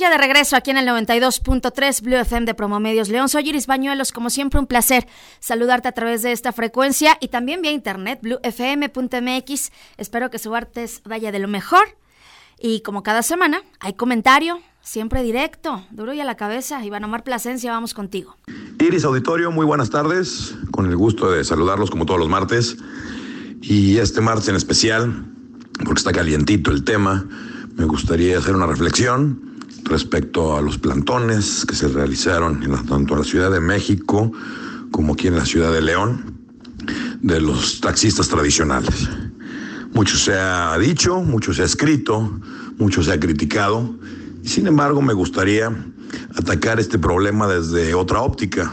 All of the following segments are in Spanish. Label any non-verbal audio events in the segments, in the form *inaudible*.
Ya de regreso aquí en el 92.3 Blue FM de Promomedios León. Soy Iris Bañuelos, como siempre un placer saludarte a través de esta frecuencia y también vía internet bluefm.mx. Espero que su artes vaya de lo mejor. Y como cada semana, hay comentario, siempre directo, duro y a la cabeza. Iván Omar Plasencia, vamos contigo. Iris Auditorio, muy buenas tardes. Con el gusto de saludarlos como todos los martes. Y este martes en especial, porque está calientito el tema, me gustaría hacer una reflexión respecto a los plantones que se realizaron en tanto en la Ciudad de México como aquí en la Ciudad de León de los taxistas tradicionales. Mucho se ha dicho, mucho se ha escrito, mucho se ha criticado, sin embargo me gustaría atacar este problema desde otra óptica,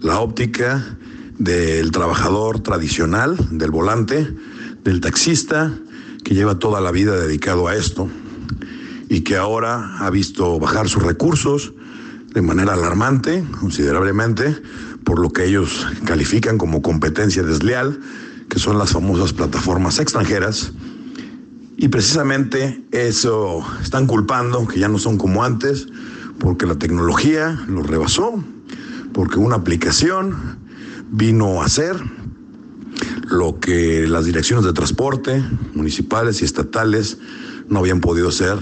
la óptica del trabajador tradicional, del volante, del taxista, que lleva toda la vida dedicado a esto y que ahora ha visto bajar sus recursos de manera alarmante, considerablemente, por lo que ellos califican como competencia desleal, que son las famosas plataformas extranjeras. Y precisamente eso están culpando, que ya no son como antes, porque la tecnología los rebasó, porque una aplicación vino a hacer lo que las direcciones de transporte municipales y estatales no habían podido hacer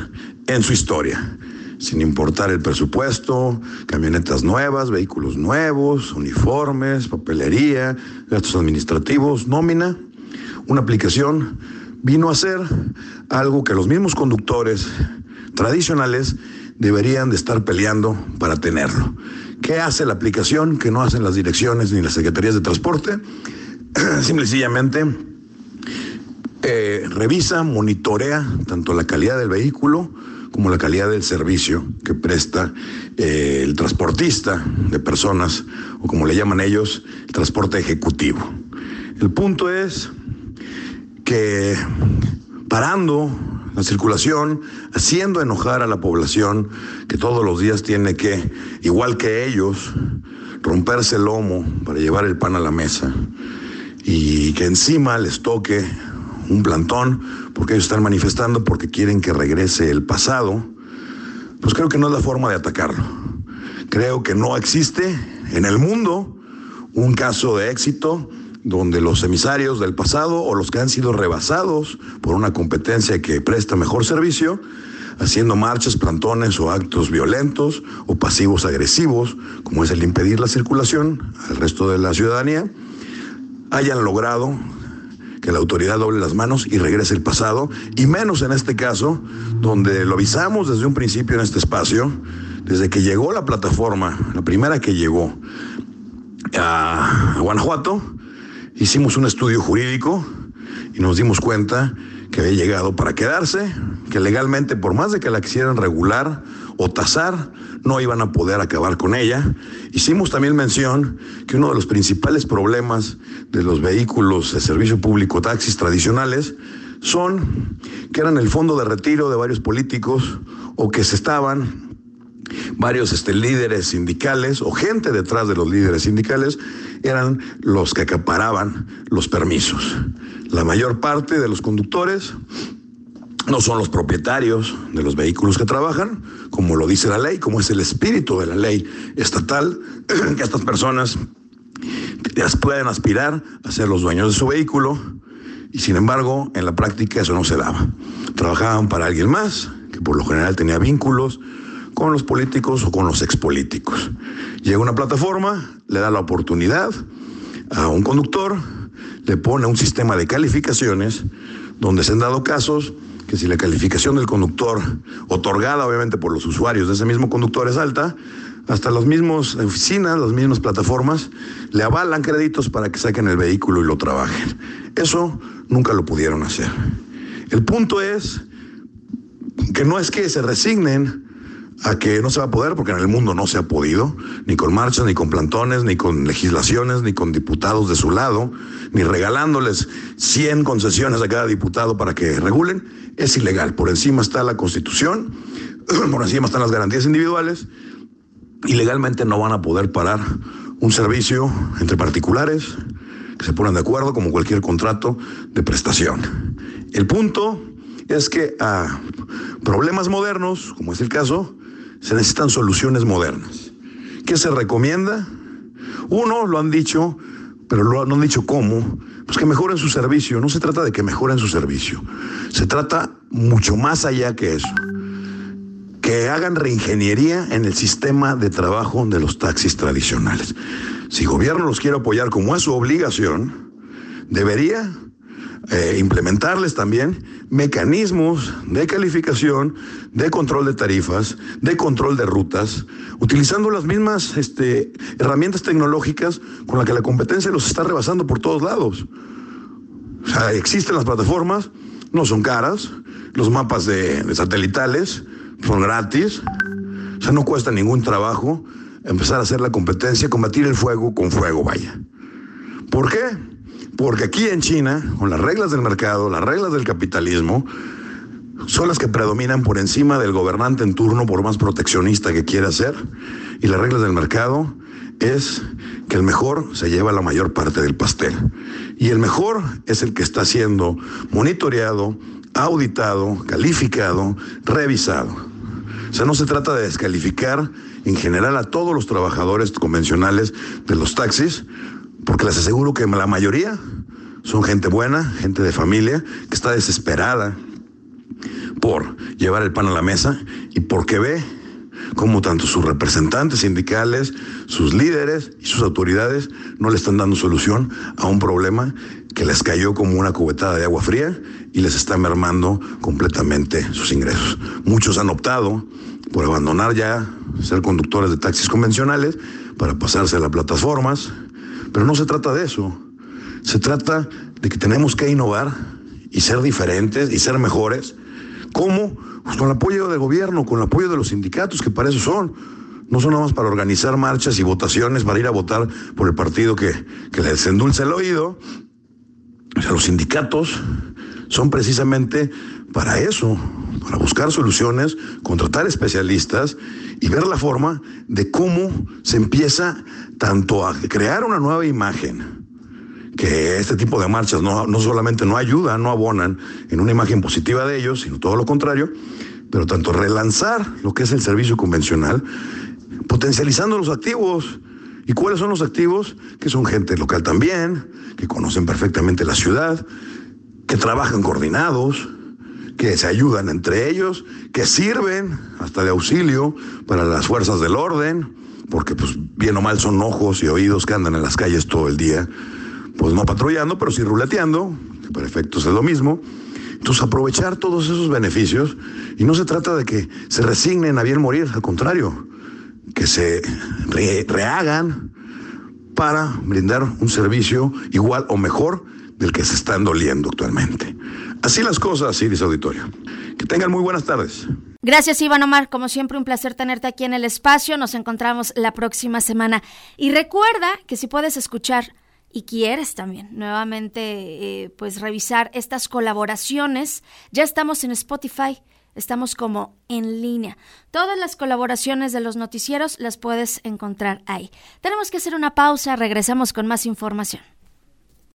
en su historia, sin importar el presupuesto, camionetas nuevas, vehículos nuevos, uniformes, papelería, gastos administrativos, nómina. Una aplicación vino a ser algo que los mismos conductores tradicionales deberían de estar peleando para tenerlo. ¿Qué hace la aplicación que no hacen las direcciones ni las secretarías de transporte? *clears throat* Simple y eh, revisa, monitorea tanto la calidad del vehículo como la calidad del servicio que presta eh, el transportista de personas, o como le llaman ellos, el transporte ejecutivo. El punto es que parando la circulación, haciendo enojar a la población que todos los días tiene que, igual que ellos, romperse el lomo para llevar el pan a la mesa y que encima les toque un plantón, porque ellos están manifestando porque quieren que regrese el pasado, pues creo que no es la forma de atacarlo. Creo que no existe en el mundo un caso de éxito donde los emisarios del pasado o los que han sido rebasados por una competencia que presta mejor servicio, haciendo marchas, plantones o actos violentos o pasivos agresivos, como es el impedir la circulación al resto de la ciudadanía, hayan logrado que la autoridad doble las manos y regrese el pasado, y menos en este caso, donde lo avisamos desde un principio en este espacio, desde que llegó la plataforma, la primera que llegó a Guanajuato, hicimos un estudio jurídico y nos dimos cuenta que había llegado para quedarse, que legalmente, por más de que la quisieran regular o tasar, no iban a poder acabar con ella. Hicimos también mención que uno de los principales problemas de los vehículos de servicio público taxis tradicionales son que eran el fondo de retiro de varios políticos o que se estaban varios este, líderes sindicales o gente detrás de los líderes sindicales eran los que acaparaban los permisos. La mayor parte de los conductores no son los propietarios de los vehículos que trabajan, como lo dice la ley, como es el espíritu de la ley estatal, *clears throat* que estas personas pueden aspirar a ser los dueños de su vehículo, y sin embargo, en la práctica eso no se daba. Trabajaban para alguien más, que por lo general tenía vínculos con los políticos o con los expolíticos. Llega una plataforma, le da la oportunidad a un conductor, le pone un sistema de calificaciones donde se han dado casos que si la calificación del conductor, otorgada obviamente por los usuarios de ese mismo conductor es alta, hasta las mismas oficinas, las mismas plataformas, le avalan créditos para que saquen el vehículo y lo trabajen. Eso nunca lo pudieron hacer. El punto es que no es que se resignen a que no se va a poder, porque en el mundo no se ha podido, ni con marchas, ni con plantones, ni con legislaciones, ni con diputados de su lado, ni regalándoles 100 concesiones a cada diputado para que regulen, es ilegal. Por encima está la Constitución, *clears throat* por encima están las garantías individuales, y legalmente no van a poder parar un servicio entre particulares que se ponen de acuerdo como cualquier contrato de prestación. El punto es que a problemas modernos, como es el caso, se necesitan soluciones modernas. ¿Qué se recomienda? Uno, lo han dicho, pero lo, no han dicho cómo, pues que mejoren su servicio. No se trata de que mejoren su servicio, se trata mucho más allá que eso. Que hagan reingeniería en el sistema de trabajo de los taxis tradicionales. Si el gobierno los quiere apoyar como es su obligación, debería eh, implementarles también mecanismos de calificación, de control de tarifas, de control de rutas, utilizando las mismas este, herramientas tecnológicas con las que la competencia los está rebasando por todos lados. O sea, existen las plataformas, no son caras, los mapas de, de satelitales son gratis, o sea, no cuesta ningún trabajo empezar a hacer la competencia, combatir el fuego con fuego, vaya. ¿Por qué? Porque aquí en China, con las reglas del mercado, las reglas del capitalismo, son las que predominan por encima del gobernante en turno, por más proteccionista que quiera ser. Y las reglas del mercado es que el mejor se lleva la mayor parte del pastel. Y el mejor es el que está siendo monitoreado, auditado, calificado, revisado. O sea, no se trata de descalificar en general a todos los trabajadores convencionales de los taxis, porque les aseguro que la mayoría son gente buena, gente de familia, que está desesperada por llevar el pan a la mesa y porque ve cómo tanto sus representantes sindicales, sus líderes y sus autoridades no le están dando solución a un problema que les cayó como una cubetada de agua fría y les está mermando completamente sus ingresos. Muchos han optado por abandonar ya ser conductores de taxis convencionales para pasarse a las plataformas, pero no se trata de eso. Se trata de que tenemos que innovar y ser diferentes y ser mejores. ¿Cómo? Pues con el apoyo del gobierno, con el apoyo de los sindicatos, que para eso son. No son nada más para organizar marchas y votaciones, para ir a votar por el partido que, que les endulce el oído. O sea, los sindicatos son precisamente para eso, para buscar soluciones, contratar especialistas y ver la forma de cómo se empieza tanto a crear una nueva imagen, que este tipo de marchas no, no solamente no ayudan, no abonan en una imagen positiva de ellos, sino todo lo contrario, pero tanto relanzar lo que es el servicio convencional, potencializando los activos. ¿Y cuáles son los activos? Que son gente local también, que conocen perfectamente la ciudad, que trabajan coordinados, que se ayudan entre ellos, que sirven hasta de auxilio para las fuerzas del orden, porque pues bien o mal son ojos y oídos que andan en las calles todo el día, pues no patrullando, pero sí ruleteando, que para efectos es lo mismo. Entonces aprovechar todos esos beneficios y no se trata de que se resignen a bien morir, al contrario, que se rehagan para brindar un servicio igual o mejor del que se están doliendo actualmente. Así las cosas, Iris Auditorio. Que tengan muy buenas tardes. Gracias, Iván Omar. Como siempre, un placer tenerte aquí en el espacio. Nos encontramos la próxima semana. Y recuerda que si puedes escuchar y quieres también nuevamente eh, pues revisar estas colaboraciones, ya estamos en Spotify. Estamos como en línea. Todas las colaboraciones de los noticieros las puedes encontrar ahí. Tenemos que hacer una pausa, regresamos con más información.